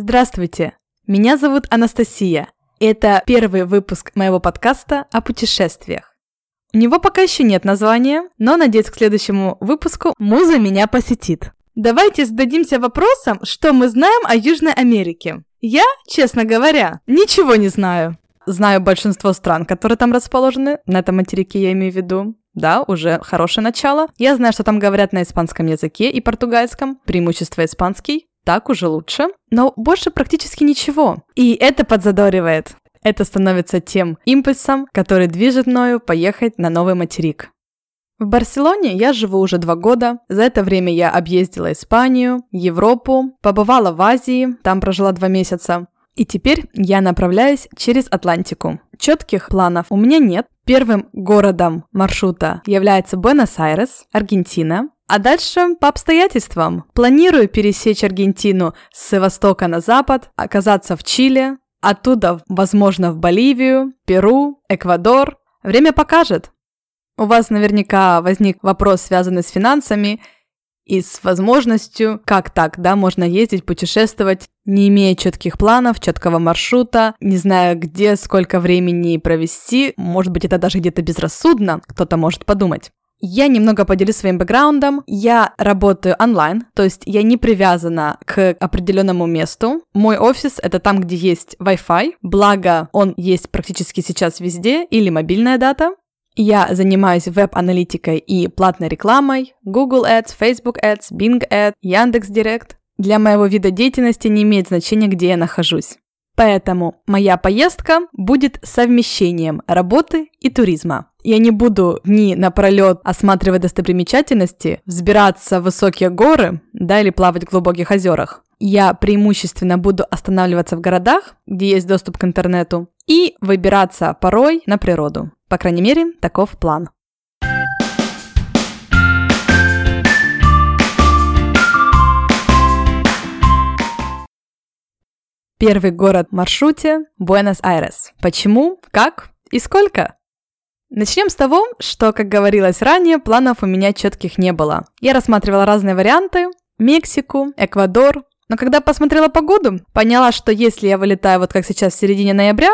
Здравствуйте, меня зовут Анастасия. Это первый выпуск моего подкаста о путешествиях. У него пока еще нет названия, но надеюсь, к следующему выпуску муза меня посетит. Давайте зададимся вопросом, что мы знаем о Южной Америке. Я, честно говоря, ничего не знаю. Знаю большинство стран, которые там расположены, на этом материке я имею в виду. Да, уже хорошее начало. Я знаю, что там говорят на испанском языке и португальском, преимущество испанский так уже лучше, но больше практически ничего. И это подзадоривает. Это становится тем импульсом, который движет мною поехать на новый материк. В Барселоне я живу уже два года. За это время я объездила Испанию, Европу, побывала в Азии, там прожила два месяца. И теперь я направляюсь через Атлантику. Четких планов у меня нет. Первым городом маршрута является Буэнос-Айрес, Аргентина. А дальше по обстоятельствам. Планирую пересечь Аргентину с востока на запад, оказаться в Чили, оттуда, возможно, в Боливию, Перу, Эквадор. Время покажет. У вас наверняка возник вопрос, связанный с финансами и с возможностью, как так, да, можно ездить, путешествовать, не имея четких планов, четкого маршрута, не зная, где, сколько времени провести. Может быть, это даже где-то безрассудно, кто-то может подумать. Я немного поделюсь своим бэкграундом. Я работаю онлайн, то есть я не привязана к определенному месту. Мой офис — это там, где есть Wi-Fi, благо он есть практически сейчас везде, или мобильная дата. Я занимаюсь веб-аналитикой и платной рекламой, Google Ads, Facebook Ads, Bing Ads, Яндекс.Директ. Для моего вида деятельности не имеет значения, где я нахожусь. Поэтому моя поездка будет совмещением работы и туризма. Я не буду дни напролет осматривать достопримечательности, взбираться в высокие горы, да, или плавать в глубоких озерах. Я преимущественно буду останавливаться в городах, где есть доступ к интернету, и выбираться порой на природу. По крайней мере, таков план. Первый город в маршруте – Буэнос-Айрес. Почему, как и сколько? Начнем с того, что, как говорилось ранее, планов у меня четких не было. Я рассматривала разные варианты – Мексику, Эквадор. Но когда посмотрела погоду, поняла, что если я вылетаю вот как сейчас в середине ноября,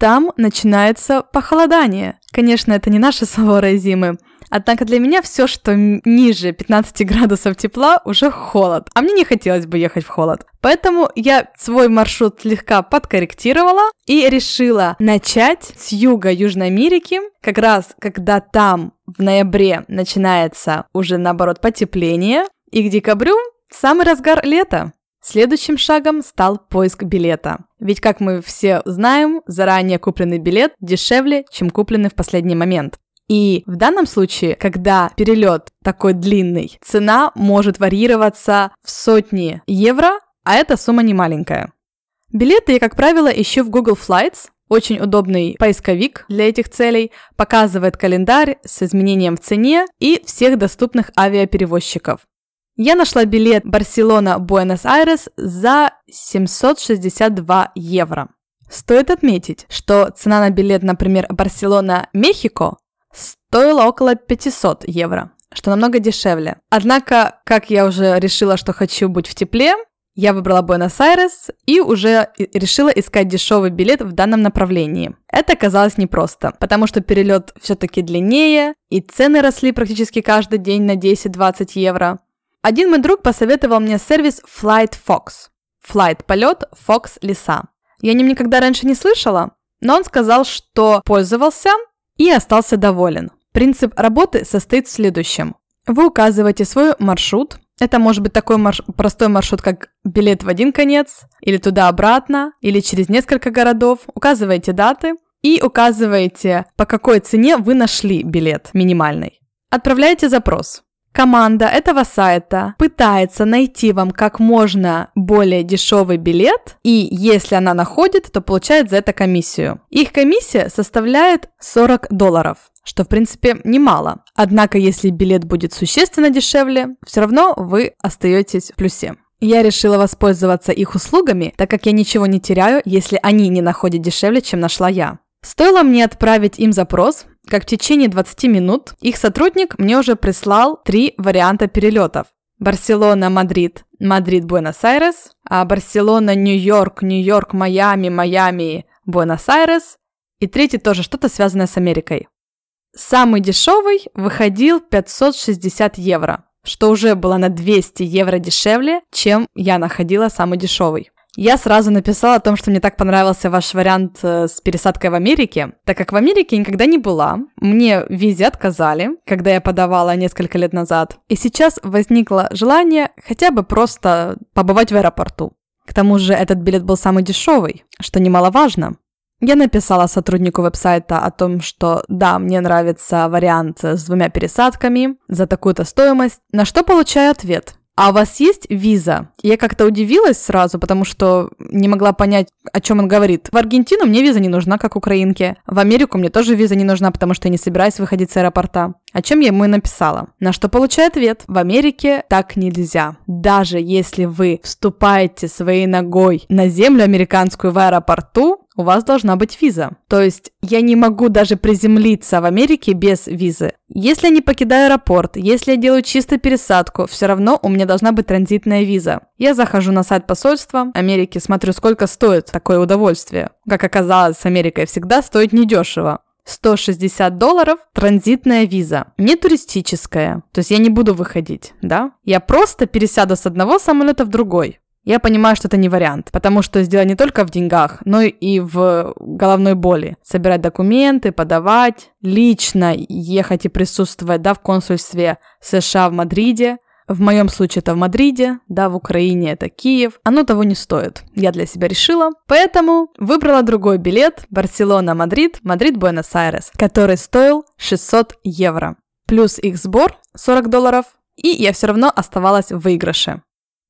там начинается похолодание. Конечно, это не наши суровые зимы, Однако для меня все, что ниже 15 градусов тепла, уже холод. А мне не хотелось бы ехать в холод. Поэтому я свой маршрут слегка подкорректировала и решила начать с юга Южной Америки, как раз когда там в ноябре начинается уже наоборот потепление, и к декабрю самый разгар лета. Следующим шагом стал поиск билета. Ведь, как мы все знаем, заранее купленный билет дешевле, чем купленный в последний момент. И в данном случае, когда перелет такой длинный, цена может варьироваться в сотни евро, а эта сумма не маленькая. Билеты я, как правило, ищу в Google Flights, очень удобный поисковик для этих целей, показывает календарь с изменением в цене и всех доступных авиаперевозчиков. Я нашла билет Барселона-Буэнос-Айрес за 762 евро. Стоит отметить, что цена на билет, например, Барселона-Мехико стоило около 500 евро, что намного дешевле. Однако, как я уже решила, что хочу быть в тепле, я выбрала Буэнос-Айрес и уже решила искать дешевый билет в данном направлении. Это оказалось непросто, потому что перелет все-таки длиннее, и цены росли практически каждый день на 10-20 евро. Один мой друг посоветовал мне сервис Flight Fox. Flight – полет, Fox – леса. Я о нем никогда раньше не слышала, но он сказал, что пользовался и остался доволен. Принцип работы состоит в следующем. Вы указываете свой маршрут. Это может быть такой марш... простой маршрут, как билет в один конец, или туда-обратно, или через несколько городов. Указываете даты и указываете, по какой цене вы нашли билет минимальный. Отправляете запрос. Команда этого сайта пытается найти вам как можно более дешевый билет, и если она находит, то получает за это комиссию. Их комиссия составляет 40 долларов что в принципе немало. Однако, если билет будет существенно дешевле, все равно вы остаетесь в плюсе. Я решила воспользоваться их услугами, так как я ничего не теряю, если они не находят дешевле, чем нашла я. Стоило мне отправить им запрос, как в течение 20 минут их сотрудник мне уже прислал три варианта перелетов. Барселона, Мадрид, Мадрид, Буэнос-Айрес, а Барселона, Нью-Йорк, Нью-Йорк, Майами, Майами, Буэнос-Айрес. И третий тоже что-то связанное с Америкой. Самый дешевый выходил 560 евро, что уже было на 200 евро дешевле, чем я находила самый дешевый. Я сразу написала о том, что мне так понравился ваш вариант э, с пересадкой в Америке, так как в Америке никогда не была. Мне в визе отказали, когда я подавала несколько лет назад. И сейчас возникло желание хотя бы просто побывать в аэропорту. К тому же этот билет был самый дешевый, что немаловажно. Я написала сотруднику веб-сайта о том, что да, мне нравится вариант с двумя пересадками за такую-то стоимость, на что получаю ответ – а у вас есть виза? Я как-то удивилась сразу, потому что не могла понять, о чем он говорит. В Аргентину мне виза не нужна, как украинке. В Америку мне тоже виза не нужна, потому что я не собираюсь выходить с аэропорта. О чем я ему и написала. На что получаю ответ. В Америке так нельзя. Даже если вы вступаете своей ногой на землю американскую в аэропорту, у вас должна быть виза. То есть я не могу даже приземлиться в Америке без визы. Если я не покидаю аэропорт, если я делаю чисто пересадку, все равно у меня должна быть транзитная виза. Я захожу на сайт посольства Америки, смотрю, сколько стоит такое удовольствие. Как оказалось, с Америкой всегда стоит недешево. 160 долларов транзитная виза, не туристическая. То есть я не буду выходить, да? Я просто пересяду с одного самолета в другой. Я понимаю, что это не вариант, потому что дело не только в деньгах, но и в головной боли. Собирать документы, подавать, лично ехать и присутствовать да, в консульстве США в Мадриде. В моем случае это в Мадриде, да, в Украине это Киев. Оно того не стоит. Я для себя решила. Поэтому выбрала другой билет Барселона-Мадрид, Мадрид-Буэнос-Айрес, который стоил 600 евро. Плюс их сбор 40 долларов, и я все равно оставалась в выигрыше.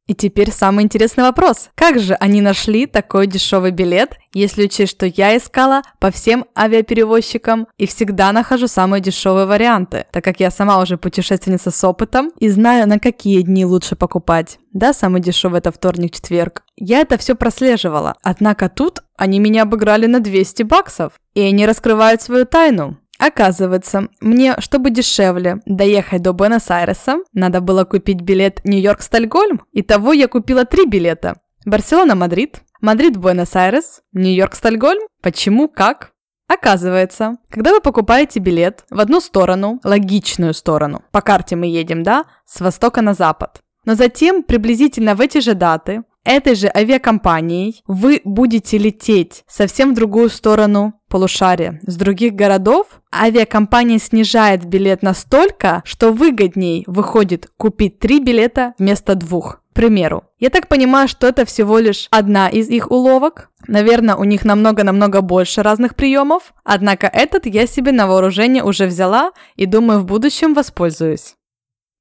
И теперь самый интересный вопрос. Как же они нашли такой дешевый билет, если учесть, что я искала по всем авиаперевозчикам и всегда нахожу самые дешевые варианты, так как я сама уже путешественница с опытом и знаю, на какие дни лучше покупать. Да, самый дешевый это вторник-четверг. Я это все прослеживала. Однако тут они меня обыграли на 200 баксов. И они раскрывают свою тайну. Оказывается, мне, чтобы дешевле доехать до Буэнос-Айреса, надо было купить билет Нью-Йорк-Стокгольм. Итого я купила три билета. Барселона-Мадрид, Мадрид-Буэнос-Айрес, Нью-Йорк-Стокгольм. Почему? Как? Оказывается, когда вы покупаете билет в одну сторону, логичную сторону, по карте мы едем, да, с востока на запад, но затем приблизительно в эти же даты этой же авиакомпанией вы будете лететь совсем в другую сторону полушария, с других городов, авиакомпания снижает билет настолько, что выгодней выходит купить три билета вместо двух. К примеру, я так понимаю, что это всего лишь одна из их уловок. Наверное, у них намного-намного больше разных приемов. Однако этот я себе на вооружение уже взяла и думаю в будущем воспользуюсь.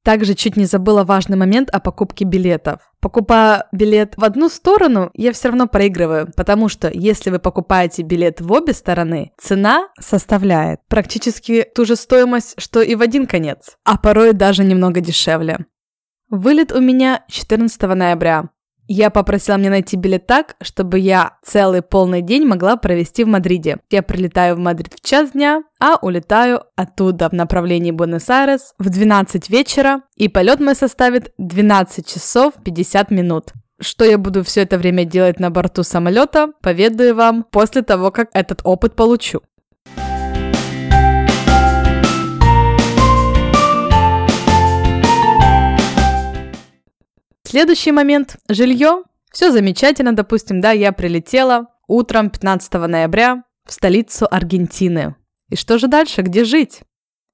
Также чуть не забыла важный момент о покупке билетов. Покупая билет в одну сторону, я все равно проигрываю, потому что если вы покупаете билет в обе стороны, цена составляет практически ту же стоимость, что и в один конец, а порой даже немного дешевле. Вылет у меня 14 ноября. Я попросила мне найти билет так, чтобы я целый полный день могла провести в Мадриде. Я прилетаю в Мадрид в час дня, а улетаю оттуда в направлении Буэнос-Айрес в 12 вечера, и полет мой составит 12 часов 50 минут. Что я буду все это время делать на борту самолета, поведаю вам после того, как этот опыт получу. Следующий момент – жилье. Все замечательно, допустим, да, я прилетела утром 15 ноября в столицу Аргентины. И что же дальше, где жить?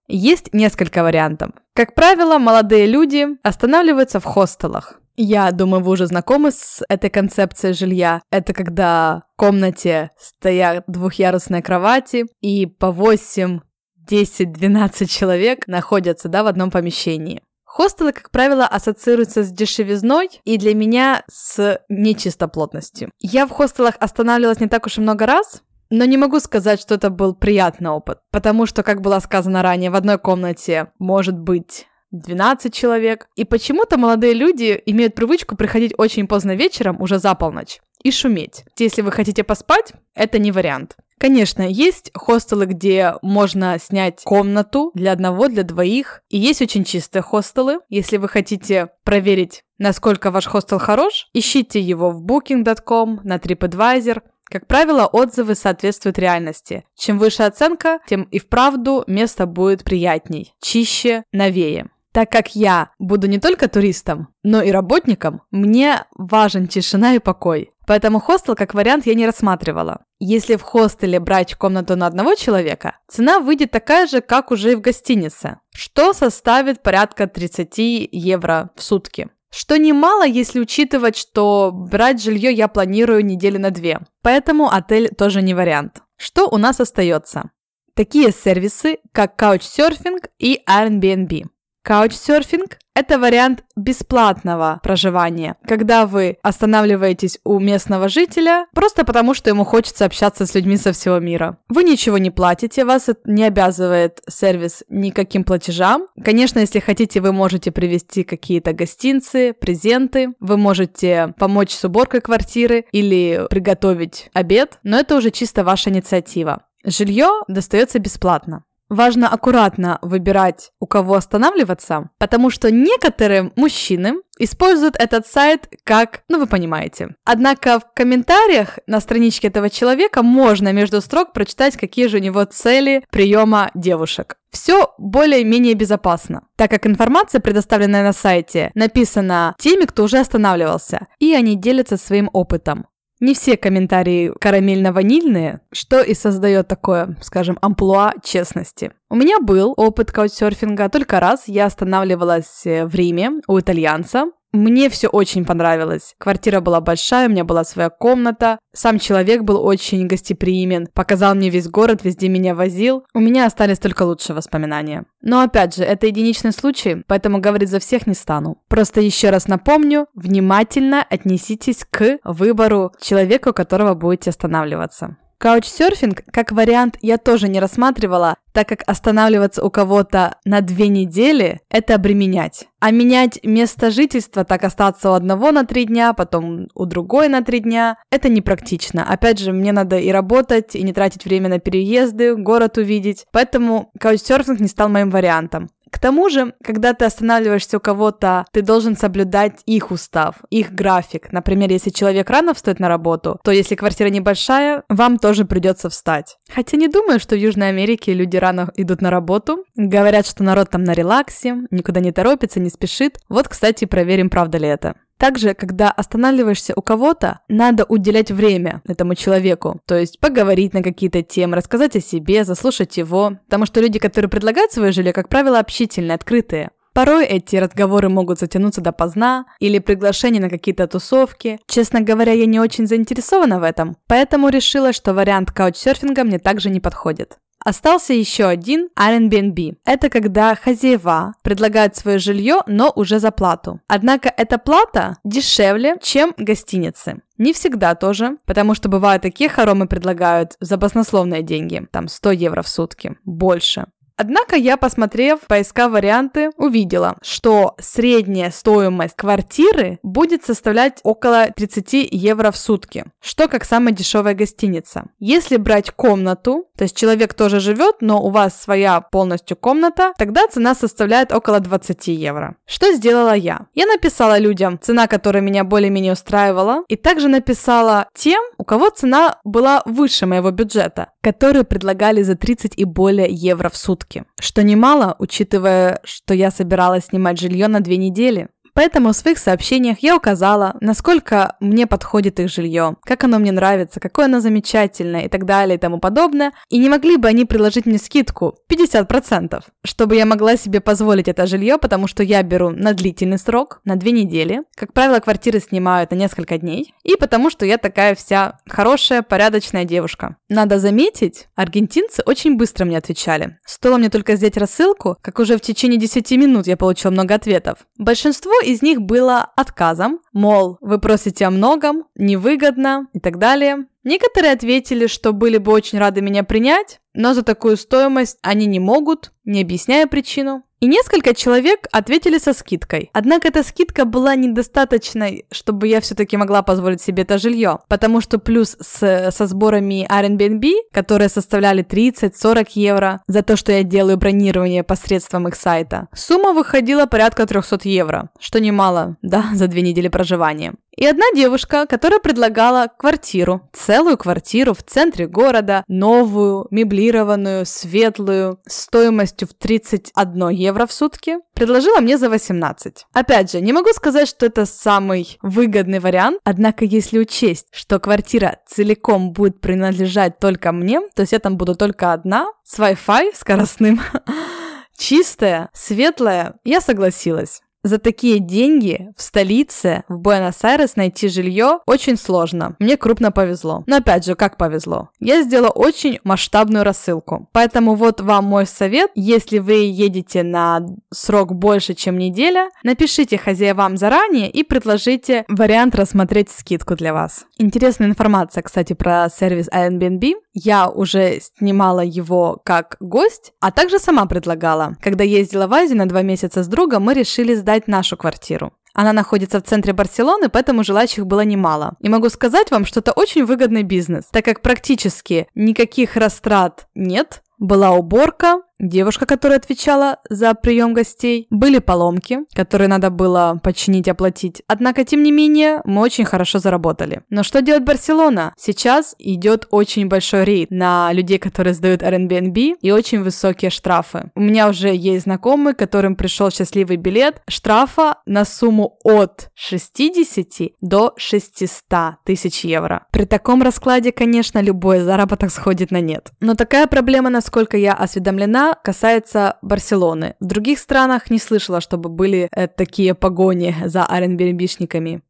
Есть несколько вариантов. Как правило, молодые люди останавливаются в хостелах. Я думаю, вы уже знакомы с этой концепцией жилья. Это когда в комнате стоят двухъярусные кровати, и по 8, 10, 12 человек находятся да, в одном помещении. Хостелы, как правило, ассоциируются с дешевизной и для меня с нечистоплотностью. Я в хостелах останавливалась не так уж и много раз, но не могу сказать, что это был приятный опыт, потому что, как было сказано ранее, в одной комнате может быть 12 человек. И почему-то молодые люди имеют привычку приходить очень поздно вечером, уже за полночь, и шуметь. Если вы хотите поспать, это не вариант. Конечно, есть хостелы, где можно снять комнату для одного, для двоих. И есть очень чистые хостелы. Если вы хотите проверить, насколько ваш хостел хорош, ищите его в booking.com, на TripAdvisor. Как правило, отзывы соответствуют реальности. Чем выше оценка, тем и вправду место будет приятней, чище, новее. Так как я буду не только туристом, но и работником, мне важен тишина и покой. Поэтому хостел как вариант я не рассматривала. Если в хостеле брать комнату на одного человека, цена выйдет такая же, как уже и в гостинице, что составит порядка 30 евро в сутки. Что немало, если учитывать, что брать жилье я планирую недели на две. Поэтому отель тоже не вариант. Что у нас остается? Такие сервисы, как Couchsurfing и Airbnb. Couchsurfing – это вариант бесплатного проживания, когда вы останавливаетесь у местного жителя просто потому, что ему хочется общаться с людьми со всего мира. Вы ничего не платите, вас не обязывает сервис никаким платежам. Конечно, если хотите, вы можете привезти какие-то гостинцы, презенты, вы можете помочь с уборкой квартиры или приготовить обед, но это уже чисто ваша инициатива. Жилье достается бесплатно. Важно аккуратно выбирать, у кого останавливаться, потому что некоторые мужчины используют этот сайт как, ну вы понимаете. Однако в комментариях на страничке этого человека можно между строк прочитать, какие же у него цели приема девушек. Все более-менее безопасно, так как информация, предоставленная на сайте, написана теми, кто уже останавливался, и они делятся своим опытом. Не все комментарии карамельно-ванильные, что и создает такое, скажем, амплуа честности. У меня был опыт каучсерфинга только раз. Я останавливалась в Риме у итальянца. Мне все очень понравилось. Квартира была большая, у меня была своя комната. Сам человек был очень гостеприимен, показал мне весь город, везде меня возил. У меня остались только лучшие воспоминания. Но опять же, это единичный случай, поэтому говорить за всех не стану. Просто еще раз напомню, внимательно отнеситесь к выбору человека, у которого будете останавливаться. Каучсерфинг как вариант я тоже не рассматривала, так как останавливаться у кого-то на две недели – это обременять. А менять место жительства, так остаться у одного на три дня, потом у другой на три дня – это непрактично. Опять же, мне надо и работать, и не тратить время на переезды, город увидеть. Поэтому каучсерфинг не стал моим вариантом. К тому же, когда ты останавливаешься у кого-то, ты должен соблюдать их устав, их график. Например, если человек рано встает на работу, то если квартира небольшая, вам тоже придется встать. Хотя не думаю, что в Южной Америке люди рано идут на работу. Говорят, что народ там на релаксе, никуда не торопится, не спешит. Вот, кстати, проверим, правда ли это. Также, когда останавливаешься у кого-то, надо уделять время этому человеку. То есть поговорить на какие-то темы, рассказать о себе, заслушать его. Потому что люди, которые предлагают свое жилье, как правило, общительные, открытые. Порой эти разговоры могут затянуться до поздна или приглашения на какие-то тусовки. Честно говоря, я не очень заинтересована в этом, поэтому решила, что вариант каучсерфинга мне также не подходит. Остался еще один Airbnb. Это когда хозяева предлагают свое жилье, но уже за плату. Однако эта плата дешевле, чем гостиницы. Не всегда тоже, потому что бывают такие хоромы предлагают за баснословные деньги, там 100 евро в сутки, больше. Однако я, посмотрев, поискав варианты, увидела, что средняя стоимость квартиры будет составлять около 30 евро в сутки, что как самая дешевая гостиница. Если брать комнату, то есть человек тоже живет, но у вас своя полностью комната, тогда цена составляет около 20 евро. Что сделала я? Я написала людям цена, которая меня более-менее устраивала, и также написала тем, у кого цена была выше моего бюджета, которые предлагали за 30 и более евро в сутки что немало, учитывая, что я собиралась снимать жилье на две недели. Поэтому в своих сообщениях я указала, насколько мне подходит их жилье, как оно мне нравится, какое оно замечательное и так далее и тому подобное. И не могли бы они предложить мне скидку 50%, чтобы я могла себе позволить это жилье, потому что я беру на длительный срок, на две недели. Как правило, квартиры снимают на несколько дней. И потому что я такая вся хорошая, порядочная девушка. Надо заметить, аргентинцы очень быстро мне отвечали. Стоило мне только сделать рассылку, как уже в течение 10 минут я получила много ответов. Большинство из них было отказом, мол, вы просите о многом, невыгодно и так далее. Некоторые ответили, что были бы очень рады меня принять, но за такую стоимость они не могут, не объясняя причину. И несколько человек ответили со скидкой. Однако эта скидка была недостаточной, чтобы я все-таки могла позволить себе это жилье, потому что плюс с, со сборами Airbnb, которые составляли 30-40 евро за то, что я делаю бронирование посредством их сайта, сумма выходила порядка 300 евро, что немало, да, за две недели проживания. И одна девушка, которая предлагала квартиру, целую квартиру в центре города, новую, меблированную, светлую, стоимостью в 31 евро в сутки, предложила мне за 18. Опять же, не могу сказать, что это самый выгодный вариант, однако если учесть, что квартира целиком будет принадлежать только мне, то есть я там буду только одна, с Wi-Fi скоростным, чистая, светлая, я согласилась. За такие деньги в столице, в Буэнос-Айрес найти жилье очень сложно. Мне крупно повезло. Но опять же, как повезло? Я сделала очень масштабную рассылку. Поэтому вот вам мой совет. Если вы едете на срок больше, чем неделя, напишите хозяевам заранее и предложите вариант рассмотреть скидку для вас. Интересная информация, кстати, про сервис Airbnb. Я уже снимала его как гость, а также сама предлагала. Когда ездила в Азию на два месяца с другом, мы решили сдать нашу квартиру. Она находится в центре Барселоны, поэтому желающих было немало. И могу сказать вам, что это очень выгодный бизнес, так как практически никаких растрат нет, была уборка, девушка, которая отвечала за прием гостей, были поломки, которые надо было починить, оплатить. Однако, тем не менее, мы очень хорошо заработали. Но что делает Барселона? Сейчас идет очень большой рейд на людей, которые сдают Airbnb и очень высокие штрафы. У меня уже есть знакомый, которым пришел счастливый билет штрафа на сумму от 60 до 600 тысяч евро. При таком раскладе, конечно, любой заработок сходит на нет. Но такая проблема, насколько я осведомлена, касается Барселоны. В других странах не слышала, чтобы были э, такие погони за Airbnb-шниками.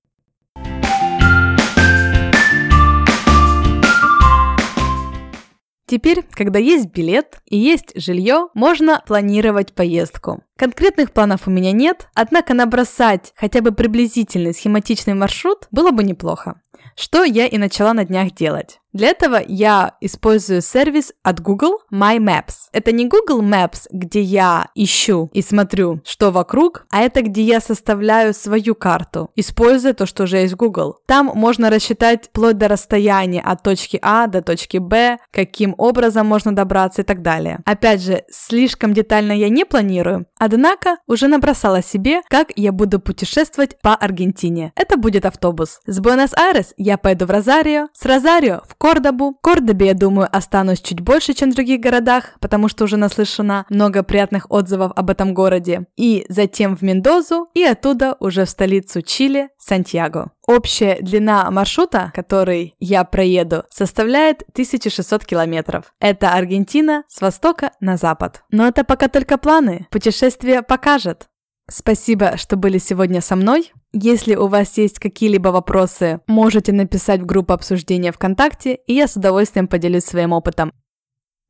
Теперь, когда есть билет и есть жилье, можно планировать поездку. Конкретных планов у меня нет, однако набросать хотя бы приблизительный схематичный маршрут было бы неплохо. Что я и начала на днях делать. Для этого я использую сервис от Google My Maps. Это не Google Maps, где я ищу и смотрю, что вокруг, а это где я составляю свою карту, используя то, что уже есть Google. Там можно рассчитать вплоть до расстояния от точки А до точки Б, каким образом можно добраться и так далее. Опять же, слишком детально я не планирую, однако уже набросала себе, как я буду путешествовать по Аргентине. Это будет автобус. С Буэнос-Айрес я пойду в Розарио, с Розарио в Кордобу. В Кордобе, я думаю, останусь чуть больше, чем в других городах, потому что уже наслышана много приятных отзывов об этом городе. И затем в Мендозу, и оттуда уже в столицу Чили, Сантьяго. Общая длина маршрута, который я проеду, составляет 1600 километров. Это Аргентина с востока на запад. Но это пока только планы. Путешествие покажет. Спасибо, что были сегодня со мной. Если у вас есть какие-либо вопросы, можете написать в группу обсуждения ВКонтакте, и я с удовольствием поделюсь своим опытом.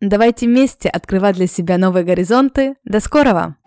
Давайте вместе открывать для себя новые горизонты. До скорого!